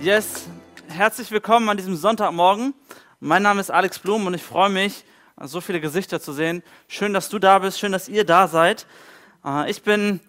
Yes, herzlich willkommen an diesem Sonntagmorgen. Mein Name ist Alex Blum und ich freue mich, so viele Gesichter zu sehen. Schön, dass du da bist, schön, dass ihr da seid. Äh, ich bin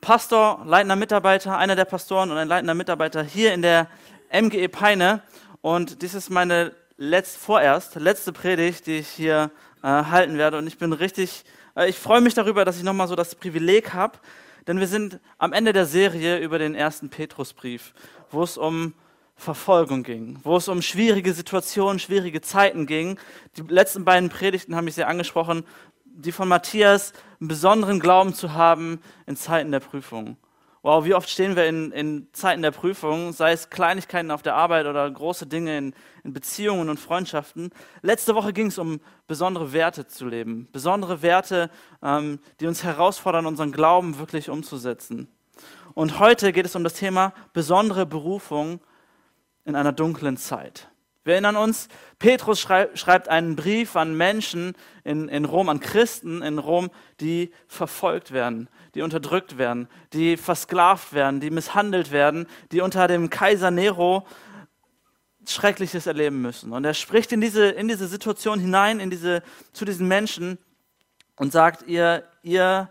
Pastor, leitender Mitarbeiter, einer der Pastoren und ein leitender Mitarbeiter hier in der MGE Peine. Und dies ist meine letzt, vorerst letzte Predigt, die ich hier äh, halten werde. Und ich bin richtig, äh, ich freue mich darüber, dass ich nochmal so das Privileg habe, denn wir sind am Ende der Serie über den ersten Petrusbrief, wo es um Verfolgung ging, wo es um schwierige Situationen, schwierige Zeiten ging. Die letzten beiden Predigten haben mich sehr angesprochen, die von Matthias, einen besonderen Glauben zu haben in Zeiten der Prüfung. Wow, wie oft stehen wir in, in Zeiten der Prüfung, sei es Kleinigkeiten auf der Arbeit oder große Dinge in, in Beziehungen und Freundschaften. Letzte Woche ging es um besondere Werte zu leben, besondere Werte, ähm, die uns herausfordern, unseren Glauben wirklich umzusetzen. Und heute geht es um das Thema besondere Berufung in einer dunklen Zeit. Wir erinnern uns, Petrus schrei schreibt einen Brief an Menschen in, in Rom, an Christen in Rom, die verfolgt werden, die unterdrückt werden, die versklavt werden, die misshandelt werden, die unter dem Kaiser Nero Schreckliches erleben müssen. Und er spricht in diese, in diese Situation hinein, in diese, zu diesen Menschen und sagt, ihr, ihr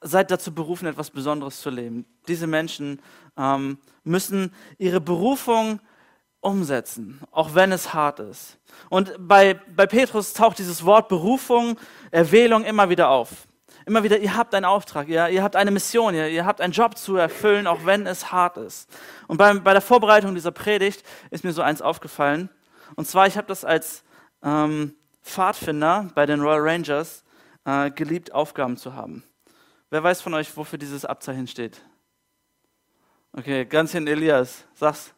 seid dazu berufen, etwas Besonderes zu leben. Diese Menschen ähm, müssen ihre Berufung umsetzen, auch wenn es hart ist. Und bei, bei Petrus taucht dieses Wort Berufung, Erwählung immer wieder auf. Immer wieder, ihr habt einen Auftrag, ihr, ihr habt eine Mission, ihr, ihr habt einen Job zu erfüllen, auch wenn es hart ist. Und bei, bei der Vorbereitung dieser Predigt ist mir so eins aufgefallen. Und zwar, ich habe das als ähm, Pfadfinder bei den Royal Rangers äh, geliebt, Aufgaben zu haben. Wer weiß von euch, wofür dieses Abzeichen steht? Okay, ganz hin Elias, sag's.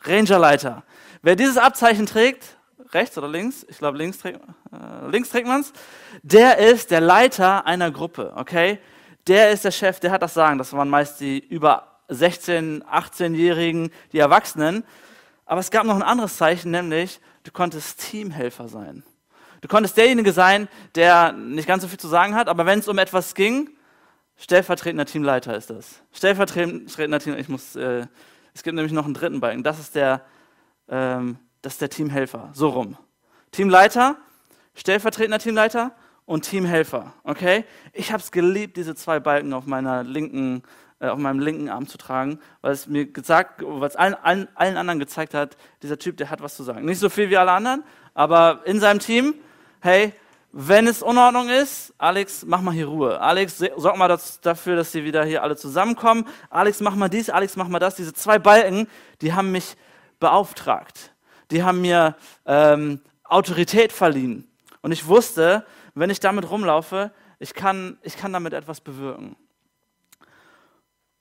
Rangerleiter. Wer dieses Abzeichen trägt, rechts oder links, ich glaube links, trägt, äh, links trägt man es, der ist der Leiter einer Gruppe, okay? Der ist der Chef, der hat das Sagen. Das waren meist die über 16, 18-Jährigen, die Erwachsenen. Aber es gab noch ein anderes Zeichen, nämlich du konntest Teamhelfer sein. Du konntest derjenige sein, der nicht ganz so viel zu sagen hat, aber wenn es um etwas ging, stellvertretender Teamleiter ist das. Stellvertretender Team, ich muss, äh, es gibt nämlich noch einen dritten Balken. Das ist der, ähm, das ist der Teamhelfer. So rum. Teamleiter, stellvertretender Teamleiter und Teamhelfer. Okay? Ich habe es geliebt, diese zwei Balken auf meiner linken, äh, auf meinem linken Arm zu tragen, weil es mir gesagt, weil es allen, allen, allen anderen gezeigt hat, dieser Typ, der hat was zu sagen. Nicht so viel wie alle anderen, aber in seinem Team hey, wenn es Unordnung ist, Alex, mach mal hier Ruhe. Alex, sorg mal das, dafür, dass sie wieder hier alle zusammenkommen. Alex, mach mal dies, Alex, mach mal das. Diese zwei Balken, die haben mich beauftragt. Die haben mir ähm, Autorität verliehen. Und ich wusste, wenn ich damit rumlaufe, ich kann, ich kann damit etwas bewirken.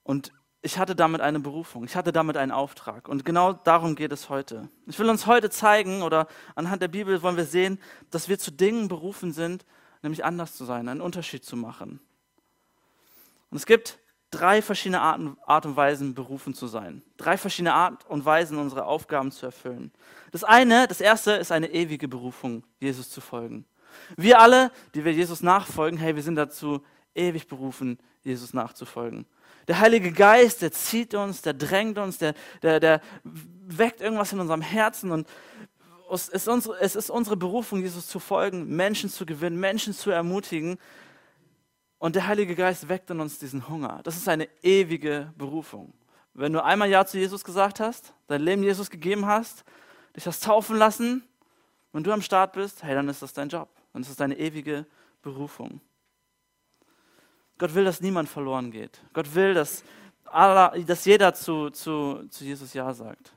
Und ich hatte damit eine Berufung, ich hatte damit einen Auftrag. Und genau darum geht es heute. Ich will uns heute zeigen, oder anhand der Bibel wollen wir sehen, dass wir zu Dingen berufen sind, nämlich anders zu sein, einen Unterschied zu machen. Und es gibt drei verschiedene Arten, Art und Weisen, berufen zu sein. Drei verschiedene Art und Weisen, unsere Aufgaben zu erfüllen. Das eine, das erste ist eine ewige Berufung, Jesus zu folgen. Wir alle, die wir Jesus nachfolgen, hey, wir sind dazu ewig berufen, Jesus nachzufolgen. Der Heilige Geist, der zieht uns, der drängt uns, der, der, der weckt irgendwas in unserem Herzen und es ist, unsere, es ist unsere Berufung, Jesus zu folgen, Menschen zu gewinnen, Menschen zu ermutigen. Und der Heilige Geist weckt in uns diesen Hunger. Das ist eine ewige Berufung. Wenn du einmal Ja zu Jesus gesagt hast, dein Leben Jesus gegeben hast, dich hast taufen lassen, wenn du am Start bist, hey, dann ist das dein Job. Dann ist das deine ewige Berufung. Gott will, dass niemand verloren geht. Gott will, dass, aller, dass jeder zu, zu, zu Jesus Ja sagt.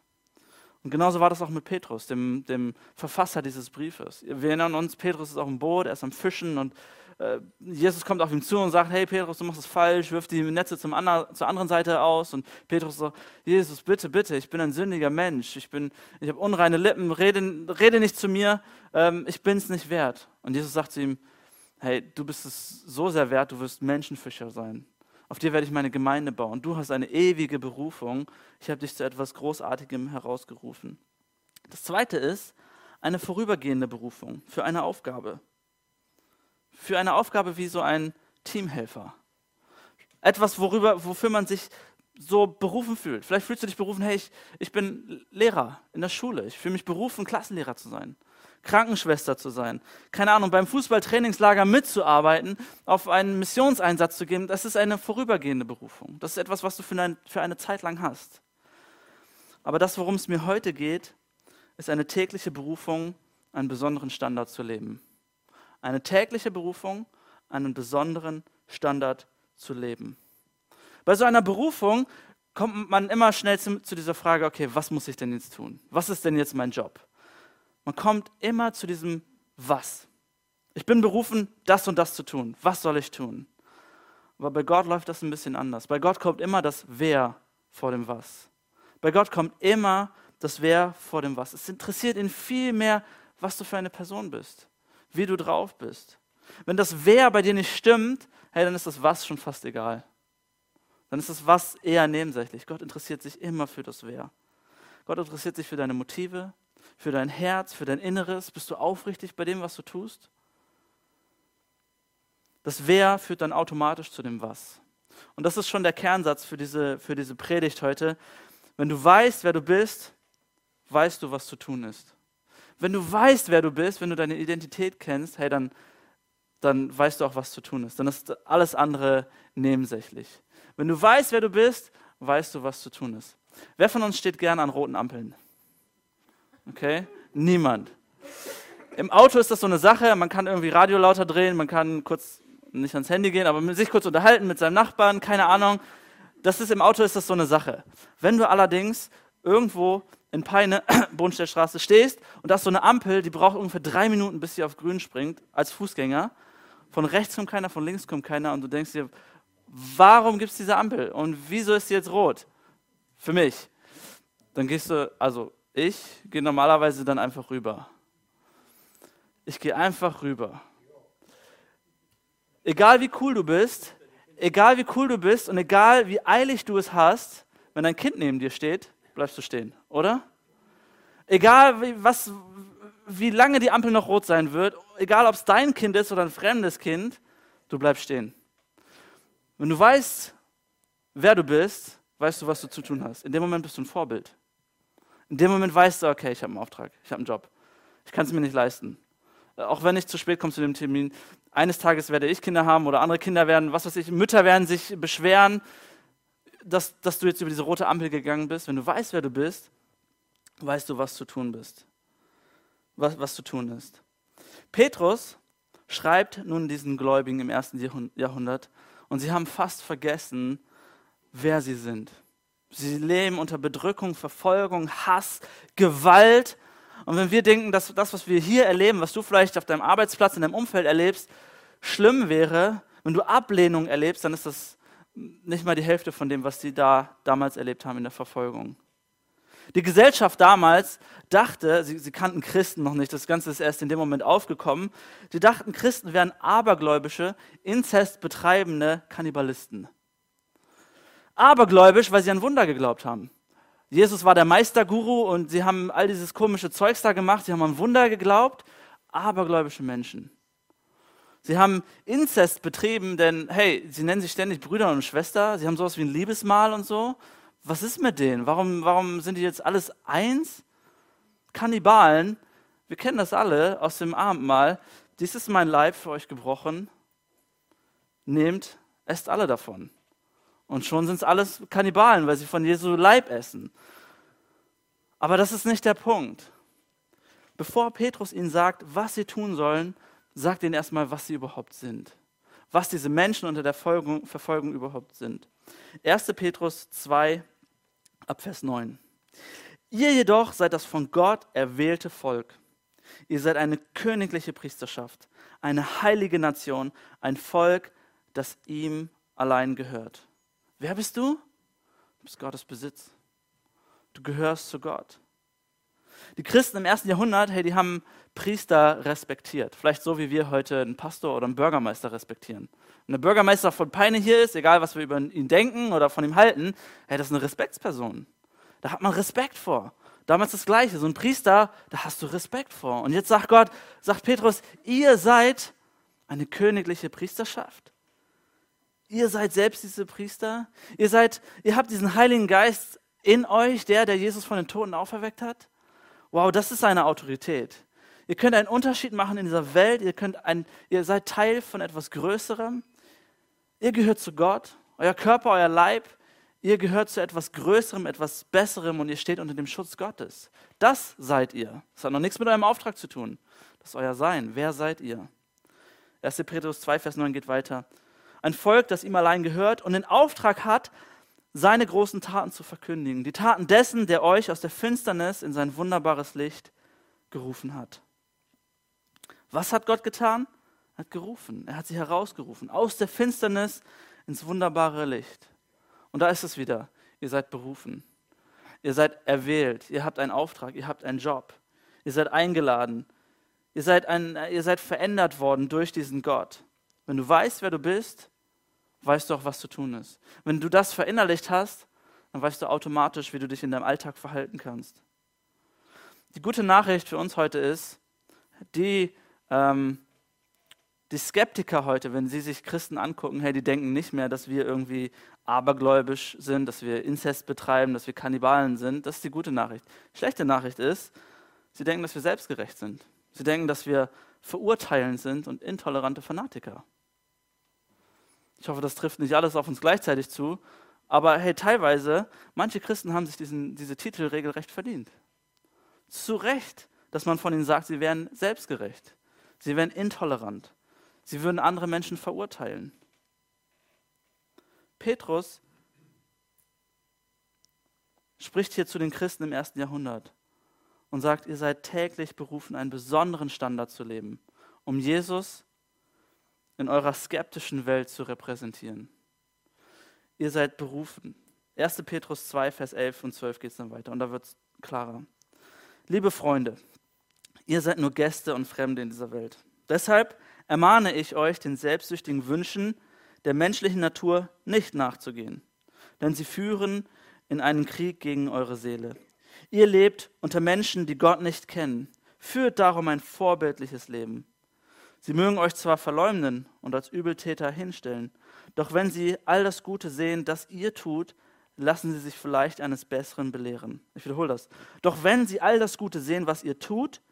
Und genauso war das auch mit Petrus, dem, dem Verfasser dieses Briefes. Wir erinnern uns, Petrus ist auf dem Boot, er ist am Fischen und äh, Jesus kommt auf ihn zu und sagt, hey Petrus, du machst es falsch, wirf die Netze zum ander, zur anderen Seite aus. Und Petrus sagt, Jesus, bitte, bitte, ich bin ein sündiger Mensch, ich, ich habe unreine Lippen, rede, rede nicht zu mir, ähm, ich bin es nicht wert. Und Jesus sagt zu ihm, hey, du bist es so sehr wert, du wirst Menschenfischer sein. Auf dir werde ich meine Gemeinde bauen. Du hast eine ewige Berufung. Ich habe dich zu etwas Großartigem herausgerufen. Das zweite ist eine vorübergehende Berufung für eine Aufgabe. Für eine Aufgabe wie so ein Teamhelfer. Etwas, worüber, wofür man sich so berufen fühlt. Vielleicht fühlst du dich berufen, hey, ich, ich bin Lehrer in der Schule. Ich fühle mich berufen, Klassenlehrer zu sein, Krankenschwester zu sein. Keine Ahnung, beim Fußballtrainingslager mitzuarbeiten, auf einen Missionseinsatz zu geben. Das ist eine vorübergehende Berufung. Das ist etwas, was du für eine, für eine Zeit lang hast. Aber das, worum es mir heute geht, ist eine tägliche Berufung, einen besonderen Standard zu leben. Eine tägliche Berufung, einen besonderen Standard zu leben. Bei so einer Berufung kommt man immer schnell zu, zu, dieser Frage, okay, was muss ich denn jetzt tun? Was ist denn jetzt mein Job? Man kommt immer zu diesem Was. Ich bin berufen, das und das zu tun. Was soll ich tun? Aber bei Gott läuft das ein bisschen anders. Bei Gott kommt immer das Wer vor dem Was. Bei Gott kommt immer das Wer vor dem Was. Es interessiert ihn viel mehr, was du für eine Person bist, wie du drauf bist. Wenn das Wer bei dir nicht stimmt, hey, dann ist das Was schon fast egal dann ist das Was eher nebensächlich. Gott interessiert sich immer für das Wer. Gott interessiert sich für deine Motive, für dein Herz, für dein Inneres. Bist du aufrichtig bei dem, was du tust? Das Wer führt dann automatisch zu dem Was. Und das ist schon der Kernsatz für diese, für diese Predigt heute. Wenn du weißt, wer du bist, weißt du, was zu tun ist. Wenn du weißt, wer du bist, wenn du deine Identität kennst, hey, dann, dann weißt du auch, was zu tun ist. Dann ist alles andere nebensächlich. Wenn du weißt, wer du bist, weißt du, was zu tun ist. Wer von uns steht gern an roten Ampeln? Okay? Niemand. Im Auto ist das so eine Sache, man kann irgendwie Radio lauter drehen, man kann kurz nicht ans Handy gehen, aber sich kurz unterhalten mit seinem Nachbarn, keine Ahnung. Das ist im Auto ist das so eine Sache. Wenn du allerdings irgendwo in Peine, Bodenstellstraße stehst und da ist so eine Ampel, die braucht ungefähr drei Minuten, bis sie auf grün springt, als Fußgänger. Von rechts kommt keiner, von links kommt keiner und du denkst dir, warum gibt es diese Ampel und wieso ist sie jetzt rot? Für mich. Dann gehst du, also ich gehe normalerweise dann einfach rüber. Ich gehe einfach rüber. Egal wie cool du bist, egal wie cool du bist und egal wie eilig du es hast, wenn dein Kind neben dir steht, bleibst du stehen, oder? Egal wie, was, wie lange die Ampel noch rot sein wird, egal ob es dein Kind ist oder ein fremdes Kind, du bleibst stehen. Wenn du weißt, wer du bist, weißt du, was du zu tun hast. In dem Moment bist du ein Vorbild. In dem Moment weißt du, okay, ich habe einen Auftrag, ich habe einen Job. Ich kann es mir nicht leisten. Auch wenn ich zu spät komme zu dem Termin, eines Tages werde ich Kinder haben oder andere Kinder werden, was weiß ich, Mütter werden sich beschweren, dass, dass du jetzt über diese rote Ampel gegangen bist. Wenn du weißt, wer du bist, weißt du, was zu tun bist. Was, was zu tun ist. Petrus schreibt nun diesen Gläubigen im ersten Jahrhundert, und sie haben fast vergessen, wer sie sind. Sie leben unter Bedrückung, Verfolgung, Hass, Gewalt. Und wenn wir denken, dass das, was wir hier erleben, was du vielleicht auf deinem Arbeitsplatz, in deinem Umfeld erlebst, schlimm wäre, wenn du Ablehnung erlebst, dann ist das nicht mal die Hälfte von dem, was sie da damals erlebt haben in der Verfolgung. Die Gesellschaft damals dachte, sie, sie, kannten Christen noch nicht, das Ganze ist erst in dem Moment aufgekommen, sie dachten, Christen wären abergläubische, inzestbetreibende Kannibalisten. Abergläubisch, weil sie an Wunder geglaubt haben. Jesus war der Meisterguru und sie haben all dieses komische Zeugs da gemacht, sie haben an Wunder geglaubt. Abergläubische Menschen. Sie haben Inzest betrieben, denn hey, sie nennen sich ständig Brüder und Schwester, sie haben sowas wie ein Liebesmahl und so was ist mit denen? Warum, warum sind die jetzt alles eins? Kannibalen, wir kennen das alle aus dem Abendmahl. Dies ist mein Leib für euch gebrochen. Nehmt, esst alle davon. Und schon sind es alles Kannibalen, weil sie von Jesu Leib essen. Aber das ist nicht der Punkt. Bevor Petrus ihnen sagt, was sie tun sollen, sagt ihnen erstmal, was sie überhaupt sind. Was diese Menschen unter der Verfolgung, Verfolgung überhaupt sind. 1. Petrus 2, ab Vers 9. Ihr jedoch seid das von Gott erwählte Volk. Ihr seid eine königliche Priesterschaft, eine heilige Nation, ein Volk, das ihm allein gehört. Wer bist du? Du bist Gottes Besitz. Du gehörst zu Gott. Die Christen im ersten Jahrhundert, hey, die haben Priester respektiert. Vielleicht so, wie wir heute einen Pastor oder einen Bürgermeister respektieren. Wenn der Bürgermeister von Peine hier ist, egal was wir über ihn denken oder von ihm halten, hey, das ist eine Respektsperson. Da hat man Respekt vor. Damals das Gleiche. So ein Priester, da hast du Respekt vor. Und jetzt sagt Gott, sagt Petrus, ihr seid eine königliche Priesterschaft. Ihr seid selbst diese Priester. Ihr seid, ihr habt diesen Heiligen Geist in euch, der, der Jesus von den Toten auferweckt hat. Wow, das ist eine Autorität. Ihr könnt einen Unterschied machen in dieser Welt. Ihr, könnt ein, ihr seid Teil von etwas Größerem. Ihr gehört zu Gott. Euer Körper, euer Leib. Ihr gehört zu etwas Größerem, etwas Besserem und ihr steht unter dem Schutz Gottes. Das seid ihr. Das hat noch nichts mit eurem Auftrag zu tun. Das ist euer Sein. Wer seid ihr? 1. Petrus 2, Vers 9 geht weiter. Ein Volk, das ihm allein gehört und den Auftrag hat, seine großen Taten zu verkündigen. Die Taten dessen, der euch aus der Finsternis in sein wunderbares Licht gerufen hat. Was hat Gott getan? Er hat gerufen. Er hat sie herausgerufen. Aus der Finsternis ins wunderbare Licht. Und da ist es wieder. Ihr seid berufen. Ihr seid erwählt. Ihr habt einen Auftrag. Ihr habt einen Job. Ihr seid eingeladen. Ihr seid, ein, ihr seid verändert worden durch diesen Gott. Wenn du weißt, wer du bist, weißt du auch, was zu tun ist. Wenn du das verinnerlicht hast, dann weißt du automatisch, wie du dich in deinem Alltag verhalten kannst. Die gute Nachricht für uns heute ist, die, ähm, die Skeptiker heute, wenn sie sich Christen angucken, hey, die denken nicht mehr, dass wir irgendwie abergläubisch sind, dass wir Inzest betreiben, dass wir Kannibalen sind. Das ist die gute Nachricht. Die schlechte Nachricht ist, sie denken, dass wir selbstgerecht sind. Sie denken, dass wir verurteilend sind und intolerante Fanatiker. Ich hoffe, das trifft nicht alles auf uns gleichzeitig zu. Aber hey, teilweise, manche Christen haben sich diesen, diese Titel regelrecht verdient. Zu Recht, dass man von ihnen sagt, sie wären selbstgerecht. Sie wären intolerant. Sie würden andere Menschen verurteilen. Petrus spricht hier zu den Christen im ersten Jahrhundert und sagt, ihr seid täglich berufen, einen besonderen Standard zu leben, um Jesus in eurer skeptischen Welt zu repräsentieren. Ihr seid berufen. 1. Petrus 2, Vers 11 und 12 geht es dann weiter und da wird es klarer. Liebe Freunde, ihr seid nur Gäste und Fremde in dieser Welt. Deshalb ermahne ich euch, den selbstsüchtigen Wünschen der menschlichen Natur nicht nachzugehen, denn sie führen in einen Krieg gegen eure Seele. Ihr lebt unter Menschen, die Gott nicht kennen. Führt darum ein vorbildliches Leben. Sie mögen euch zwar verleumden und als Übeltäter hinstellen, doch wenn sie all das Gute sehen, das ihr tut, lassen sie sich vielleicht eines Besseren belehren. Ich wiederhole das. Doch wenn sie all das Gute sehen, was ihr tut,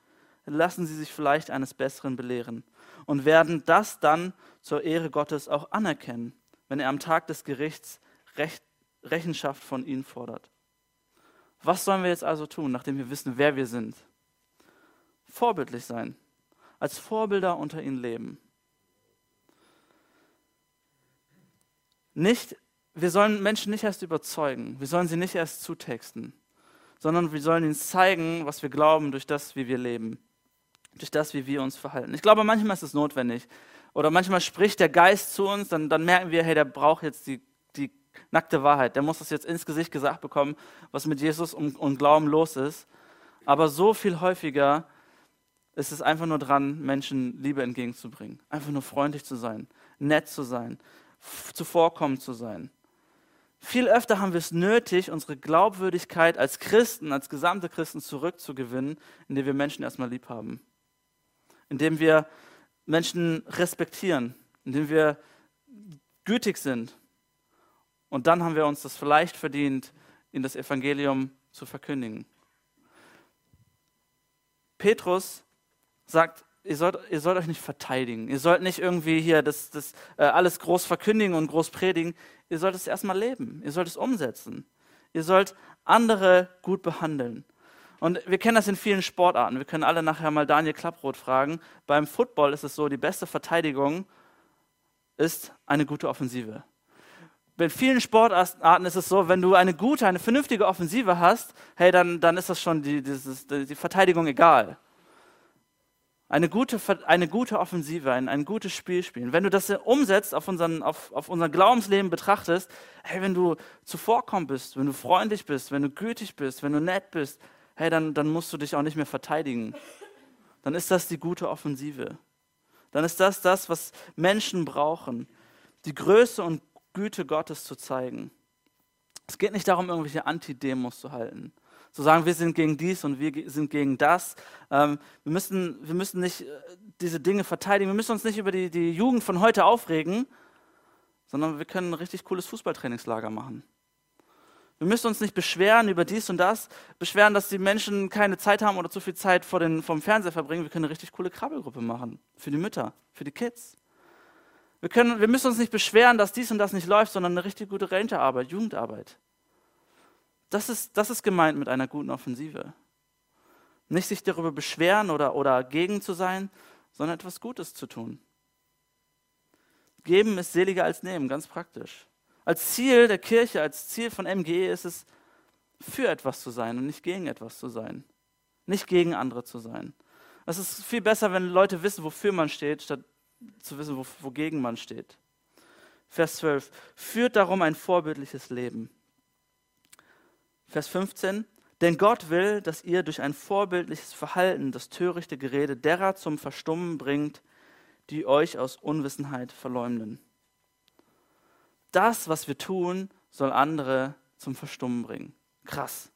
lassen sie sich vielleicht eines Besseren belehren und werden das dann zur Ehre Gottes auch anerkennen, wenn er am Tag des Gerichts Recht, Rechenschaft von ihnen fordert. Was sollen wir jetzt also tun, nachdem wir wissen, wer wir sind? Vorbildlich sein, als Vorbilder unter ihnen leben. Nicht, wir sollen Menschen nicht erst überzeugen, wir sollen sie nicht erst zutexten, sondern wir sollen ihnen zeigen, was wir glauben durch das, wie wir leben, durch das, wie wir uns verhalten. Ich glaube, manchmal ist es notwendig. Oder manchmal spricht der Geist zu uns, dann, dann merken wir, hey, der braucht jetzt die nackte Wahrheit. Der muss das jetzt ins Gesicht gesagt bekommen, was mit Jesus und, und Glauben los ist. Aber so viel häufiger ist es einfach nur dran, Menschen Liebe entgegenzubringen. Einfach nur freundlich zu sein, nett zu sein, zuvorkommend zu sein. Viel öfter haben wir es nötig, unsere Glaubwürdigkeit als Christen, als gesamte Christen zurückzugewinnen, indem wir Menschen erstmal lieb haben. Indem wir Menschen respektieren, indem wir gütig sind, und dann haben wir uns das vielleicht verdient, in das Evangelium zu verkündigen. Petrus sagt, ihr sollt, ihr sollt euch nicht verteidigen. Ihr sollt nicht irgendwie hier das, das äh, alles groß verkündigen und groß predigen. Ihr sollt es erstmal leben. Ihr sollt es umsetzen. Ihr sollt andere gut behandeln. Und wir kennen das in vielen Sportarten. Wir können alle nachher mal Daniel Klapproth fragen. Beim Football ist es so, die beste Verteidigung ist eine gute Offensive bei vielen Sportarten ist es so, wenn du eine gute, eine vernünftige Offensive hast, hey, dann, dann ist das schon die, dieses, die Verteidigung egal. Eine gute, eine gute Offensive, ein, ein gutes Spiel spielen. Wenn du das umsetzt, auf, unseren, auf, auf unser Glaubensleben betrachtest, hey, wenn du zuvorkommend bist, wenn du freundlich bist, wenn du gütig bist, wenn du nett bist, hey, dann, dann musst du dich auch nicht mehr verteidigen. Dann ist das die gute Offensive. Dann ist das das, was Menschen brauchen. Die Größe und Güte Gottes zu zeigen. Es geht nicht darum, irgendwelche Antidemos zu halten. Zu sagen, wir sind gegen dies und wir sind gegen das. Ähm, wir, müssen, wir müssen nicht äh, diese Dinge verteidigen. Wir müssen uns nicht über die, die Jugend von heute aufregen, sondern wir können ein richtig cooles Fußballtrainingslager machen. Wir müssen uns nicht beschweren über dies und das, beschweren, dass die Menschen keine Zeit haben oder zu viel Zeit vor den, vom Fernseher verbringen. Wir können eine richtig coole Krabbelgruppe machen. Für die Mütter, für die Kids. Wir, können, wir müssen uns nicht beschweren, dass dies und das nicht läuft, sondern eine richtig gute Rangerarbeit, Jugendarbeit. Das ist, das ist gemeint mit einer guten Offensive. Nicht sich darüber beschweren oder, oder gegen zu sein, sondern etwas Gutes zu tun. Geben ist seliger als nehmen, ganz praktisch. Als Ziel der Kirche, als Ziel von MGE ist es, für etwas zu sein und nicht gegen etwas zu sein. Nicht gegen andere zu sein. Es ist viel besser, wenn Leute wissen, wofür man steht, statt zu wissen, wogegen man steht. Vers 12. Führt darum ein vorbildliches Leben. Vers 15. Denn Gott will, dass ihr durch ein vorbildliches Verhalten das törichte Gerede derer zum Verstummen bringt, die euch aus Unwissenheit verleumden das, was wir tun, soll andere zum Verstummen bringen. Krass.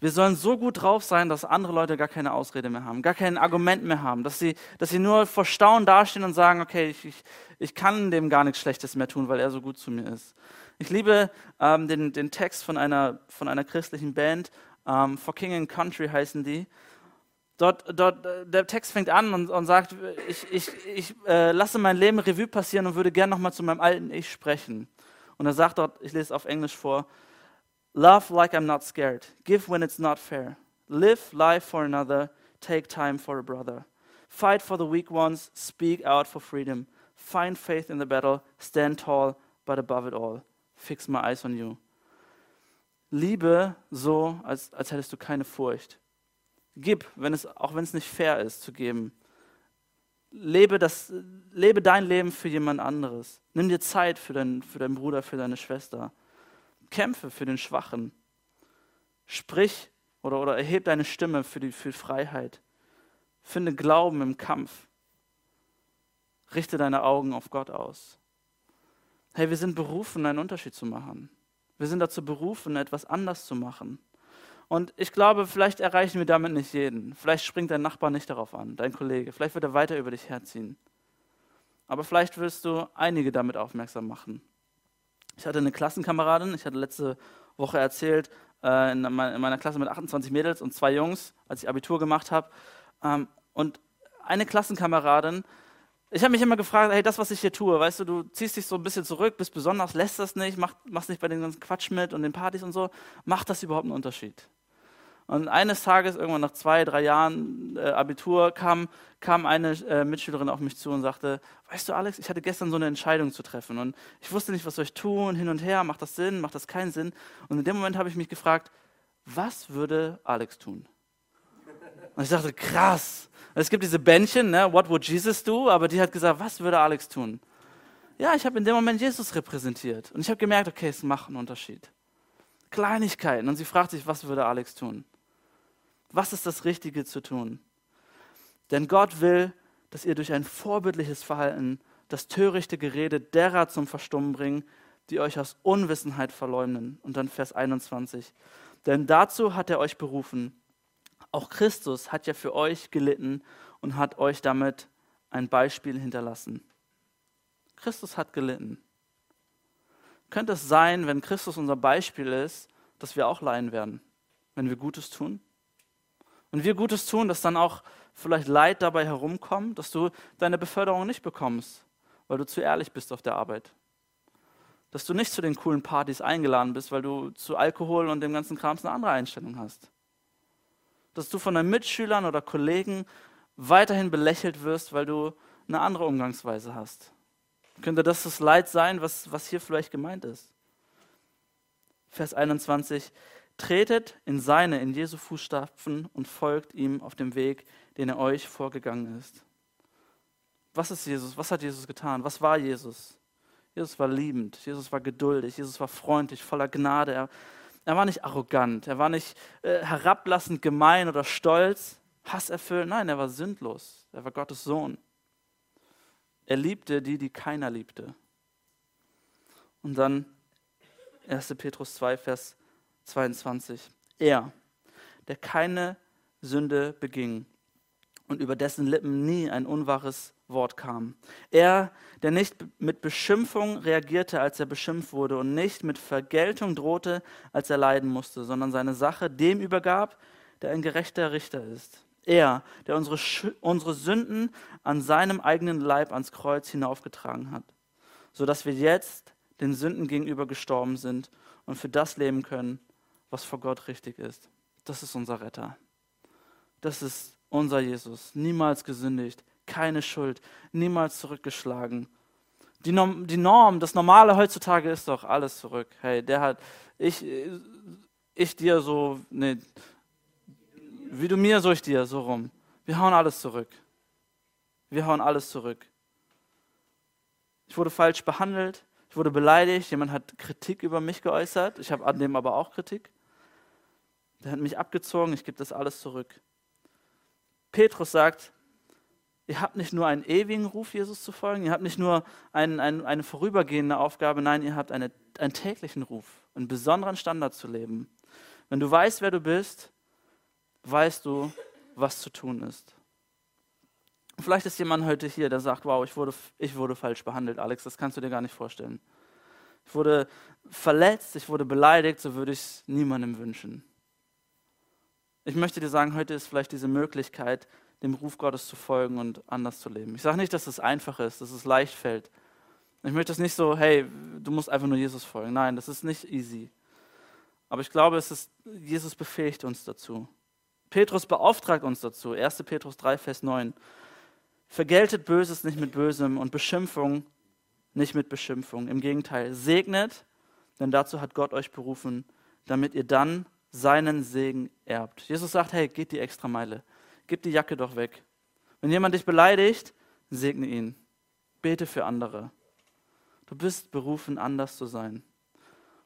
Wir sollen so gut drauf sein, dass andere Leute gar keine Ausrede mehr haben, gar kein Argument mehr haben, dass sie, dass sie nur vor Staunen dastehen und sagen, okay, ich, ich, ich kann dem gar nichts Schlechtes mehr tun, weil er so gut zu mir ist. Ich liebe ähm, den, den Text von einer, von einer christlichen Band, ähm, For King and Country heißen die. Dort, dort, der Text fängt an und, und sagt, ich, ich, ich äh, lasse mein Leben Revue passieren und würde gerne nochmal zu meinem alten Ich sprechen. Und er sagt dort, ich lese es auf Englisch vor, Love like I'm not scared. Give when it's not fair. Live life for another. Take time for a brother. Fight for the weak ones. Speak out for freedom. Find faith in the battle. Stand tall, but above it all. Fix my eyes on you. Liebe so, als, als hättest du keine Furcht. Gib, wenn es, auch wenn es nicht fair ist, zu geben. Lebe, das, lebe dein Leben für jemand anderes. Nimm dir Zeit für, dein, für deinen Bruder, für deine Schwester. Kämpfe für den Schwachen. Sprich oder, oder erhebe deine Stimme für die für Freiheit. Finde Glauben im Kampf. Richte deine Augen auf Gott aus. Hey, wir sind berufen, einen Unterschied zu machen. Wir sind dazu berufen, etwas anders zu machen. Und ich glaube, vielleicht erreichen wir damit nicht jeden. Vielleicht springt dein Nachbar nicht darauf an, dein Kollege. Vielleicht wird er weiter über dich herziehen. Aber vielleicht wirst du einige damit aufmerksam machen. Ich hatte eine Klassenkameradin, ich hatte letzte Woche erzählt, äh, in meiner Klasse mit 28 Mädels und zwei Jungs, als ich Abitur gemacht habe. Ähm, und eine Klassenkameradin, ich habe mich immer gefragt, hey, das, was ich hier tue, weißt du, du ziehst dich so ein bisschen zurück, bist besonders, lässt das nicht, mach, machst nicht bei den ganzen Quatsch mit und den Partys und so. Macht das überhaupt einen Unterschied? Und eines Tages, irgendwann nach zwei, drei Jahren äh, Abitur, kam, kam eine äh, Mitschülerin auf mich zu und sagte, weißt du Alex, ich hatte gestern so eine Entscheidung zu treffen und ich wusste nicht, was soll ich tun, hin und her, macht das Sinn, macht das keinen Sinn? Und in dem Moment habe ich mich gefragt, was würde Alex tun? Und ich dachte, krass. Es gibt diese Bändchen, ne, what would Jesus do? Aber die hat gesagt, was würde Alex tun? Ja, ich habe in dem Moment Jesus repräsentiert. Und ich habe gemerkt, okay, es macht einen Unterschied. Kleinigkeiten. Und sie fragt sich, was würde Alex tun? Was ist das Richtige zu tun? Denn Gott will, dass ihr durch ein vorbildliches Verhalten das törichte Gerede derer zum Verstummen bringt, die euch aus Unwissenheit verleumden. Und dann Vers 21. Denn dazu hat er euch berufen. Auch Christus hat ja für euch gelitten und hat euch damit ein Beispiel hinterlassen. Christus hat gelitten. Könnte es sein, wenn Christus unser Beispiel ist, dass wir auch leiden werden, wenn wir Gutes tun? und wir Gutes tun, dass dann auch vielleicht Leid dabei herumkommt, dass du deine Beförderung nicht bekommst, weil du zu ehrlich bist auf der Arbeit. Dass du nicht zu den coolen Partys eingeladen bist, weil du zu Alkohol und dem ganzen Krams eine andere Einstellung hast. Dass du von deinen Mitschülern oder Kollegen weiterhin belächelt wirst, weil du eine andere Umgangsweise hast. Könnte das das Leid sein, was, was hier vielleicht gemeint ist? Vers 21. Tretet in seine, in Jesu Fußstapfen und folgt ihm auf dem Weg, den er euch vorgegangen ist. Was ist Jesus? Was hat Jesus getan? Was war Jesus? Jesus war liebend, Jesus war geduldig, Jesus war freundlich, voller Gnade. Er, er war nicht arrogant, er war nicht äh, herablassend, gemein oder stolz, hasserfüllt. Nein, er war sündlos. Er war Gottes Sohn. Er liebte die, die keiner liebte. Und dann 1. Petrus 2, Vers 22. Er, der keine Sünde beging und über dessen Lippen nie ein unwahres Wort kam. Er, der nicht mit Beschimpfung reagierte, als er beschimpft wurde und nicht mit Vergeltung drohte, als er leiden musste, sondern seine Sache dem übergab, der ein gerechter Richter ist. Er, der unsere, unsere Sünden an seinem eigenen Leib ans Kreuz hinaufgetragen hat, sodass wir jetzt den Sünden gegenüber gestorben sind und für das leben können, was vor Gott richtig ist. Das ist unser Retter. Das ist unser Jesus. Niemals gesündigt, keine Schuld, niemals zurückgeschlagen. Die Norm, die Norm, das Normale heutzutage ist doch alles zurück. Hey, der hat, ich, ich dir so, nee, wie du mir, so ich dir, so rum. Wir hauen alles zurück. Wir hauen alles zurück. Ich wurde falsch behandelt, ich wurde beleidigt, jemand hat Kritik über mich geäußert, ich habe an dem aber auch Kritik. Der hat mich abgezogen, ich gebe das alles zurück. Petrus sagt, ihr habt nicht nur einen ewigen Ruf, Jesus zu folgen, ihr habt nicht nur ein, ein, eine vorübergehende Aufgabe, nein, ihr habt eine, einen täglichen Ruf, einen besonderen Standard zu leben. Wenn du weißt, wer du bist, weißt du, was zu tun ist. Vielleicht ist jemand heute hier, der sagt, wow, ich wurde, ich wurde falsch behandelt, Alex, das kannst du dir gar nicht vorstellen. Ich wurde verletzt, ich wurde beleidigt, so würde ich es niemandem wünschen. Ich möchte dir sagen, heute ist vielleicht diese Möglichkeit, dem Ruf Gottes zu folgen und anders zu leben. Ich sage nicht, dass es einfach ist, dass es leicht fällt. Ich möchte es nicht so, hey, du musst einfach nur Jesus folgen. Nein, das ist nicht easy. Aber ich glaube, es ist, Jesus befähigt uns dazu. Petrus beauftragt uns dazu. 1. Petrus 3, Vers 9. Vergeltet Böses nicht mit Bösem und Beschimpfung nicht mit Beschimpfung. Im Gegenteil, segnet, denn dazu hat Gott euch berufen, damit ihr dann seinen Segen erbt. Jesus sagt, hey, geht die Extrameile. Gib die Jacke doch weg. Wenn jemand dich beleidigt, segne ihn. Bete für andere. Du bist berufen, anders zu sein.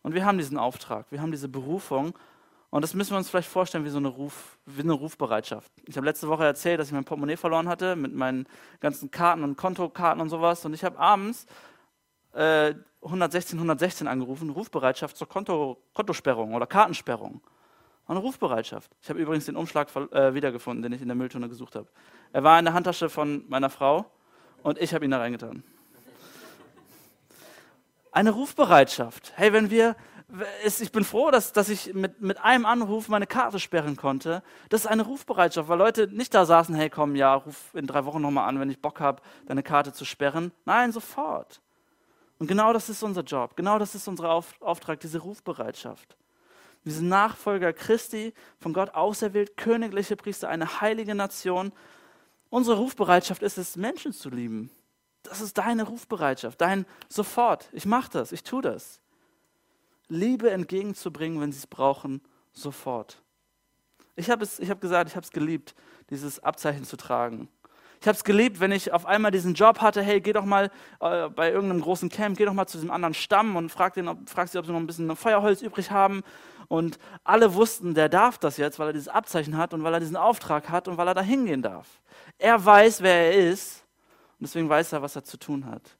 Und wir haben diesen Auftrag, wir haben diese Berufung. Und das müssen wir uns vielleicht vorstellen wie so eine, Ruf, wie eine Rufbereitschaft. Ich habe letzte Woche erzählt, dass ich mein Portemonnaie verloren hatte mit meinen ganzen Karten und Kontokarten und sowas. Und ich habe abends äh, 116, 116 angerufen, Rufbereitschaft zur Konto, Kontosperrung oder Kartensperrung. Eine Rufbereitschaft. Ich habe übrigens den Umschlag äh, wiedergefunden, den ich in der Mülltonne gesucht habe. Er war in der Handtasche von meiner Frau und ich habe ihn da reingetan. Eine Rufbereitschaft. Hey, wenn wir, ich bin froh, dass, dass ich mit, mit einem Anruf meine Karte sperren konnte. Das ist eine Rufbereitschaft, weil Leute nicht da saßen, hey, komm, ja, ruf in drei Wochen nochmal an, wenn ich Bock habe, deine Karte zu sperren. Nein, sofort. Und genau das ist unser Job, genau das ist unser Auftrag, diese Rufbereitschaft. Wir sind Nachfolger Christi, von Gott auserwählt, königliche Priester, eine heilige Nation. Unsere Rufbereitschaft ist es, Menschen zu lieben. Das ist deine Rufbereitschaft, dein sofort. Ich mache das, ich tue das. Liebe entgegenzubringen, wenn sie es brauchen, sofort. Ich habe hab gesagt, ich habe es geliebt, dieses Abzeichen zu tragen. Ich habe es geliebt, wenn ich auf einmal diesen Job hatte, hey, geh doch mal äh, bei irgendeinem großen Camp, geh doch mal zu diesem anderen Stamm und frag, den, ob, frag sie, ob sie noch ein bisschen Feuerholz übrig haben. Und alle wussten, der darf das jetzt, weil er dieses Abzeichen hat und weil er diesen Auftrag hat und weil er da hingehen darf. Er weiß, wer er ist und deswegen weiß er, was er zu tun hat.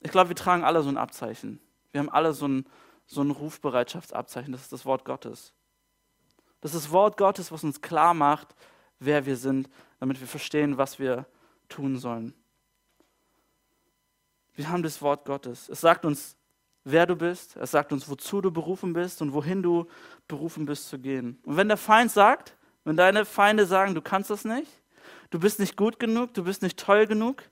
Ich glaube, wir tragen alle so ein Abzeichen. Wir haben alle so ein, so ein Rufbereitschaftsabzeichen. Das ist das Wort Gottes. Das ist das Wort Gottes, was uns klar macht, wer wir sind, damit wir verstehen, was wir tun sollen. Wir haben das Wort Gottes. Es sagt uns, wer du bist. Es sagt uns, wozu du berufen bist und wohin du berufen bist zu gehen. Und wenn der Feind sagt, wenn deine Feinde sagen, du kannst das nicht, du bist nicht gut genug, du bist nicht toll genug,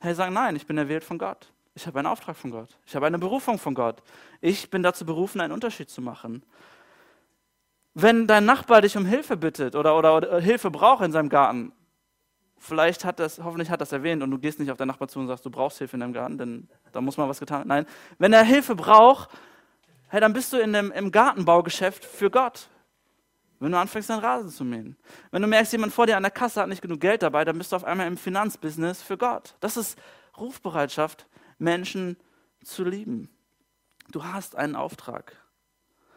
hey, sag nein, ich bin erwählt von Gott. Ich habe einen Auftrag von Gott. Ich habe eine Berufung von Gott. Ich bin dazu berufen, einen Unterschied zu machen. Wenn dein Nachbar dich um Hilfe bittet oder, oder, oder Hilfe braucht in seinem Garten, vielleicht hat das, hoffentlich hat das erwähnt und du gehst nicht auf deinen Nachbar zu und sagst, du brauchst Hilfe in deinem Garten, denn da muss mal was getan werden. Nein, wenn er Hilfe braucht, hey, dann bist du in dem, im Gartenbaugeschäft für Gott. Wenn du anfängst, deinen Rasen zu mähen. Wenn du merkst, jemand vor dir an der Kasse hat nicht genug Geld dabei, dann bist du auf einmal im Finanzbusiness für Gott. Das ist Rufbereitschaft, Menschen zu lieben. Du hast einen Auftrag.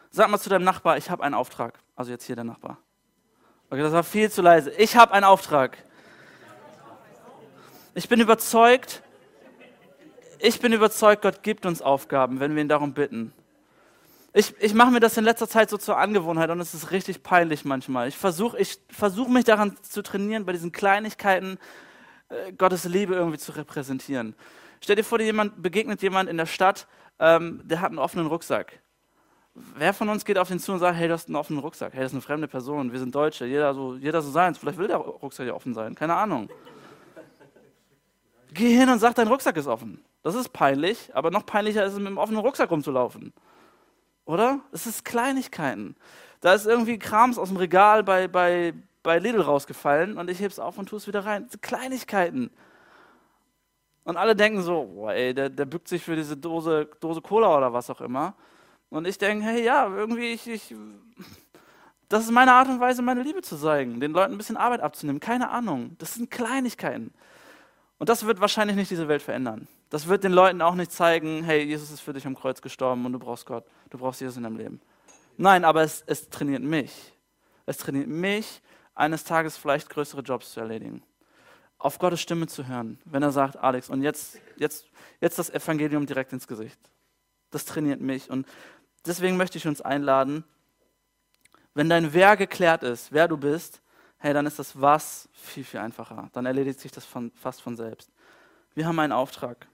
Sag mal zu deinem Nachbar, ich habe einen Auftrag. Also jetzt hier der Nachbar. Okay, das war viel zu leise. Ich habe einen Auftrag. Ich bin überzeugt, ich bin überzeugt, Gott gibt uns Aufgaben, wenn wir ihn darum bitten. Ich, ich mache mir das in letzter Zeit so zur Angewohnheit und es ist richtig peinlich manchmal. Ich versuche ich versuch mich daran zu trainieren, bei diesen Kleinigkeiten äh, Gottes Liebe irgendwie zu repräsentieren. Stell dir vor, dir jemand begegnet jemand in der Stadt, ähm, der hat einen offenen Rucksack. Wer von uns geht auf den zu und sagt, hey, du hast einen offenen Rucksack, hey, das ist eine fremde Person, wir sind Deutsche, jeder so, jeder so sein, vielleicht will der Rucksack ja offen sein, keine Ahnung. Geh hin und sag, dein Rucksack ist offen. Das ist peinlich, aber noch peinlicher ist es, mit einem offenen Rucksack rumzulaufen. Oder? Es ist Kleinigkeiten. Da ist irgendwie Krams aus dem Regal bei, bei, bei Lidl rausgefallen und ich heb's auf und tue es wieder rein. Kleinigkeiten. Und alle denken so, boah, ey, der, der bückt sich für diese Dose, Dose Cola oder was auch immer. Und ich denke, hey, ja, irgendwie, ich, ich, das ist meine Art und Weise, meine Liebe zu zeigen, den Leuten ein bisschen Arbeit abzunehmen. Keine Ahnung. Das sind Kleinigkeiten. Und das wird wahrscheinlich nicht diese Welt verändern. Das wird den Leuten auch nicht zeigen, hey, Jesus ist für dich am Kreuz gestorben und du brauchst Gott, du brauchst Jesus in deinem Leben. Nein, aber es, es trainiert mich. Es trainiert mich, eines Tages vielleicht größere Jobs zu erledigen. Auf Gottes Stimme zu hören, wenn er sagt, Alex, und jetzt, jetzt, jetzt das Evangelium direkt ins Gesicht. Das trainiert mich. Und deswegen möchte ich uns einladen, wenn dein Wer geklärt ist, wer du bist, hey, dann ist das Was viel, viel einfacher. Dann erledigt sich das von, fast von selbst. Wir haben einen Auftrag.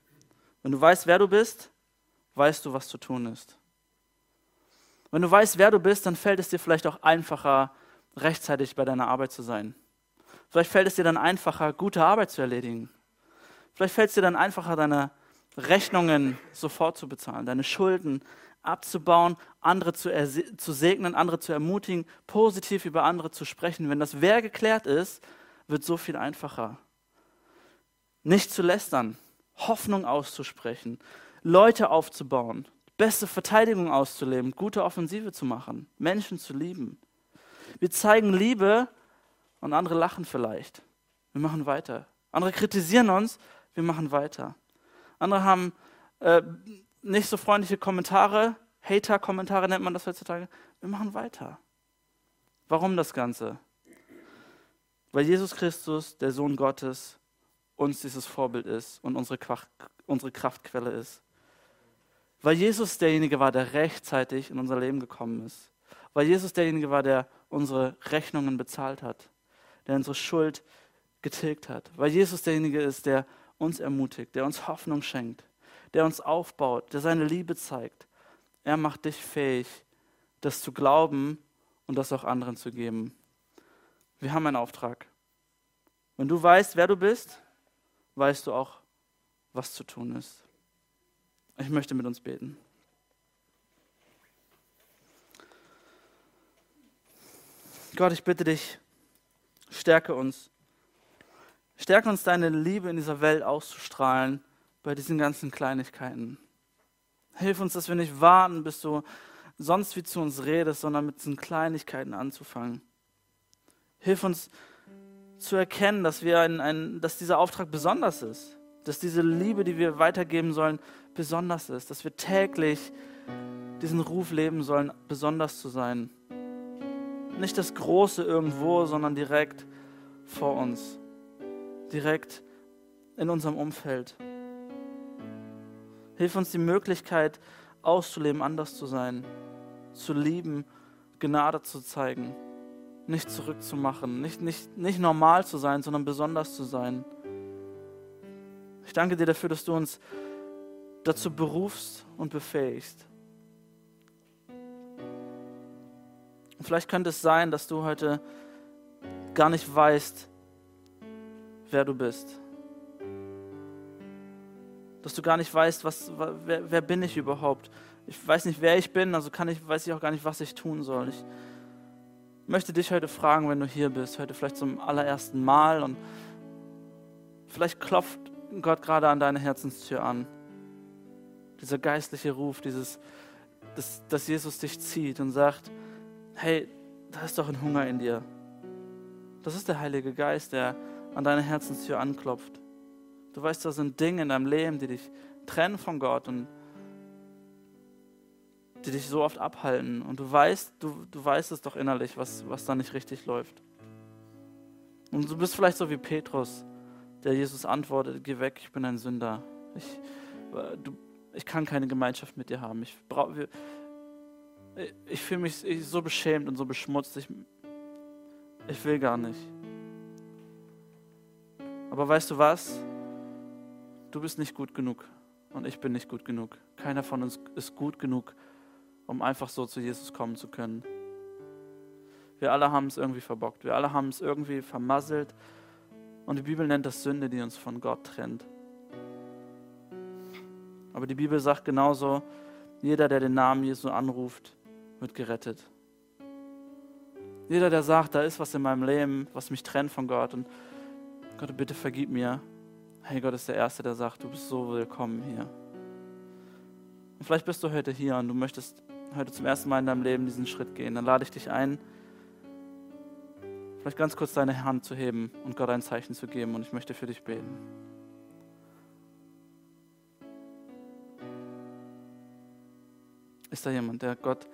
Wenn du weißt, wer du bist, weißt du, was zu tun ist. Wenn du weißt, wer du bist, dann fällt es dir vielleicht auch einfacher, rechtzeitig bei deiner Arbeit zu sein. Vielleicht fällt es dir dann einfacher, gute Arbeit zu erledigen. Vielleicht fällt es dir dann einfacher, deine Rechnungen sofort zu bezahlen, deine Schulden abzubauen, andere zu, zu segnen, andere zu ermutigen, positiv über andere zu sprechen. Wenn das Wer geklärt ist, wird so viel einfacher. Nicht zu lästern, Hoffnung auszusprechen, Leute aufzubauen, beste Verteidigung auszuleben, gute Offensive zu machen, Menschen zu lieben. Wir zeigen Liebe und andere lachen vielleicht. Wir machen weiter. Andere kritisieren uns, wir machen weiter. Andere haben äh, nicht so freundliche Kommentare, Hater-Kommentare nennt man das heutzutage. Wir machen weiter. Warum das Ganze? Weil Jesus Christus, der Sohn Gottes, uns dieses Vorbild ist und unsere, unsere Kraftquelle ist. Weil Jesus derjenige war, der rechtzeitig in unser Leben gekommen ist. Weil Jesus derjenige war, der unsere Rechnungen bezahlt hat, der unsere Schuld getilgt hat. Weil Jesus derjenige ist, der uns ermutigt, der uns Hoffnung schenkt, der uns aufbaut, der seine Liebe zeigt. Er macht dich fähig, das zu glauben und das auch anderen zu geben. Wir haben einen Auftrag. Wenn du weißt, wer du bist, weißt du auch, was zu tun ist. Ich möchte mit uns beten. Gott, ich bitte dich, stärke uns. Stärke uns deine Liebe in dieser Welt auszustrahlen bei diesen ganzen Kleinigkeiten. Hilf uns, dass wir nicht warten, bis du sonst wie zu uns redest, sondern mit diesen Kleinigkeiten anzufangen. Hilf uns zu erkennen, dass, wir ein, ein, dass dieser Auftrag besonders ist, dass diese Liebe, die wir weitergeben sollen, besonders ist, dass wir täglich diesen Ruf leben sollen, besonders zu sein. Nicht das Große irgendwo, sondern direkt vor uns, direkt in unserem Umfeld. Hilf uns die Möglichkeit auszuleben, anders zu sein, zu lieben, Gnade zu zeigen, nicht zurückzumachen, nicht, nicht, nicht normal zu sein, sondern besonders zu sein. Ich danke dir dafür, dass du uns dazu berufst und befähigst. Und vielleicht könnte es sein, dass du heute gar nicht weißt, wer du bist. Dass du gar nicht weißt, was, wer, wer bin ich überhaupt. Ich weiß nicht, wer ich bin, also kann ich, weiß ich auch gar nicht, was ich tun soll. Ich möchte dich heute fragen, wenn du hier bist, heute vielleicht zum allerersten Mal und vielleicht klopft Gott gerade an deine Herzenstür an dieser geistliche Ruf, dieses, dass, dass Jesus dich zieht und sagt, hey, da ist doch ein Hunger in dir. Das ist der Heilige Geist, der an deine Herzenstür anklopft. Du weißt, da sind Dinge in deinem Leben, die dich trennen von Gott und die dich so oft abhalten. Und du weißt, du, du weißt es doch innerlich, was, was da nicht richtig läuft. Und du bist vielleicht so wie Petrus, der Jesus antwortet, geh weg, ich bin ein Sünder. Ich, du, ich kann keine Gemeinschaft mit dir haben. Ich, ich, ich fühle mich so beschämt und so beschmutzt. Ich, ich will gar nicht. Aber weißt du was? Du bist nicht gut genug und ich bin nicht gut genug. Keiner von uns ist gut genug, um einfach so zu Jesus kommen zu können. Wir alle haben es irgendwie verbockt. Wir alle haben es irgendwie vermasselt. Und die Bibel nennt das Sünde, die uns von Gott trennt. Aber die Bibel sagt genauso, jeder, der den Namen Jesu anruft, wird gerettet. Jeder, der sagt, da ist was in meinem Leben, was mich trennt von Gott und Gott, bitte vergib mir. Hey, Gott ist der Erste, der sagt, du bist so willkommen hier. Und vielleicht bist du heute hier und du möchtest heute zum ersten Mal in deinem Leben diesen Schritt gehen. Dann lade ich dich ein, vielleicht ganz kurz deine Hand zu heben und Gott ein Zeichen zu geben und ich möchte für dich beten. Ist da jemand, der Gott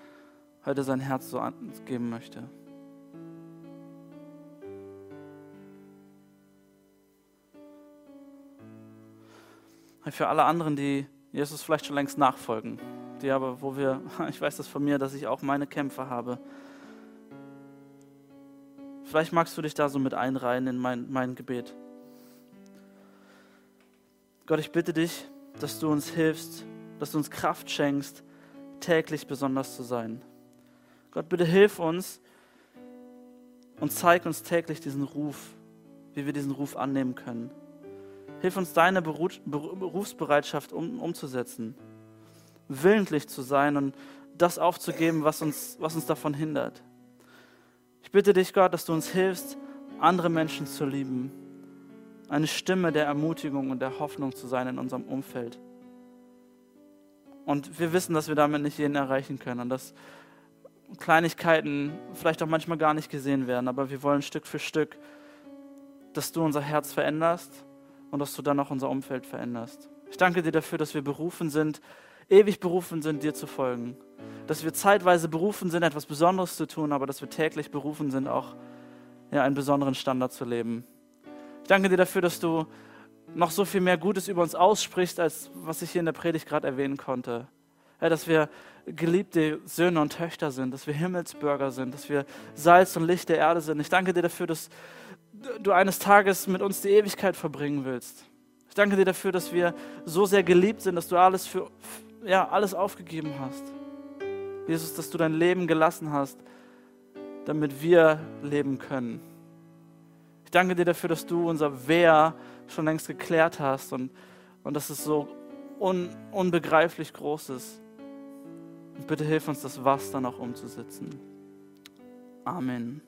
heute sein Herz so geben möchte? Für alle anderen, die Jesus vielleicht schon längst nachfolgen, die aber, wo wir, ich weiß das von mir, dass ich auch meine Kämpfe habe. Vielleicht magst du dich da so mit einreihen in mein, mein Gebet. Gott, ich bitte dich, dass du uns hilfst, dass du uns Kraft schenkst, täglich besonders zu sein. Gott, bitte hilf uns und zeig uns täglich diesen Ruf, wie wir diesen Ruf annehmen können. Hilf uns, deine Berufsbereitschaft um, umzusetzen, willentlich zu sein und das aufzugeben, was uns, was uns davon hindert. Ich bitte dich, Gott, dass du uns hilfst, andere Menschen zu lieben, eine Stimme der Ermutigung und der Hoffnung zu sein in unserem Umfeld. Und wir wissen, dass wir damit nicht jeden erreichen können und dass Kleinigkeiten vielleicht auch manchmal gar nicht gesehen werden, aber wir wollen Stück für Stück, dass du unser Herz veränderst und dass du dann auch unser Umfeld veränderst. Ich danke dir dafür, dass wir berufen sind, ewig berufen sind, dir zu folgen. Dass wir zeitweise berufen sind, etwas Besonderes zu tun, aber dass wir täglich berufen sind, auch ja, einen besonderen Standard zu leben. Ich danke dir dafür, dass du noch so viel mehr Gutes über uns aussprichst, als was ich hier in der Predigt gerade erwähnen konnte. Ja, dass wir geliebte Söhne und Töchter sind, dass wir Himmelsbürger sind, dass wir Salz und Licht der Erde sind. Ich danke dir dafür, dass du eines Tages mit uns die Ewigkeit verbringen willst. Ich danke dir dafür, dass wir so sehr geliebt sind, dass du alles für ja, alles aufgegeben hast. Jesus, dass du dein Leben gelassen hast, damit wir leben können. Ich danke dir dafür, dass du unser Wer schon längst geklärt hast und, und dass es so un, unbegreiflich groß ist. Und bitte hilf uns, das Was dann auch umzusetzen. Amen.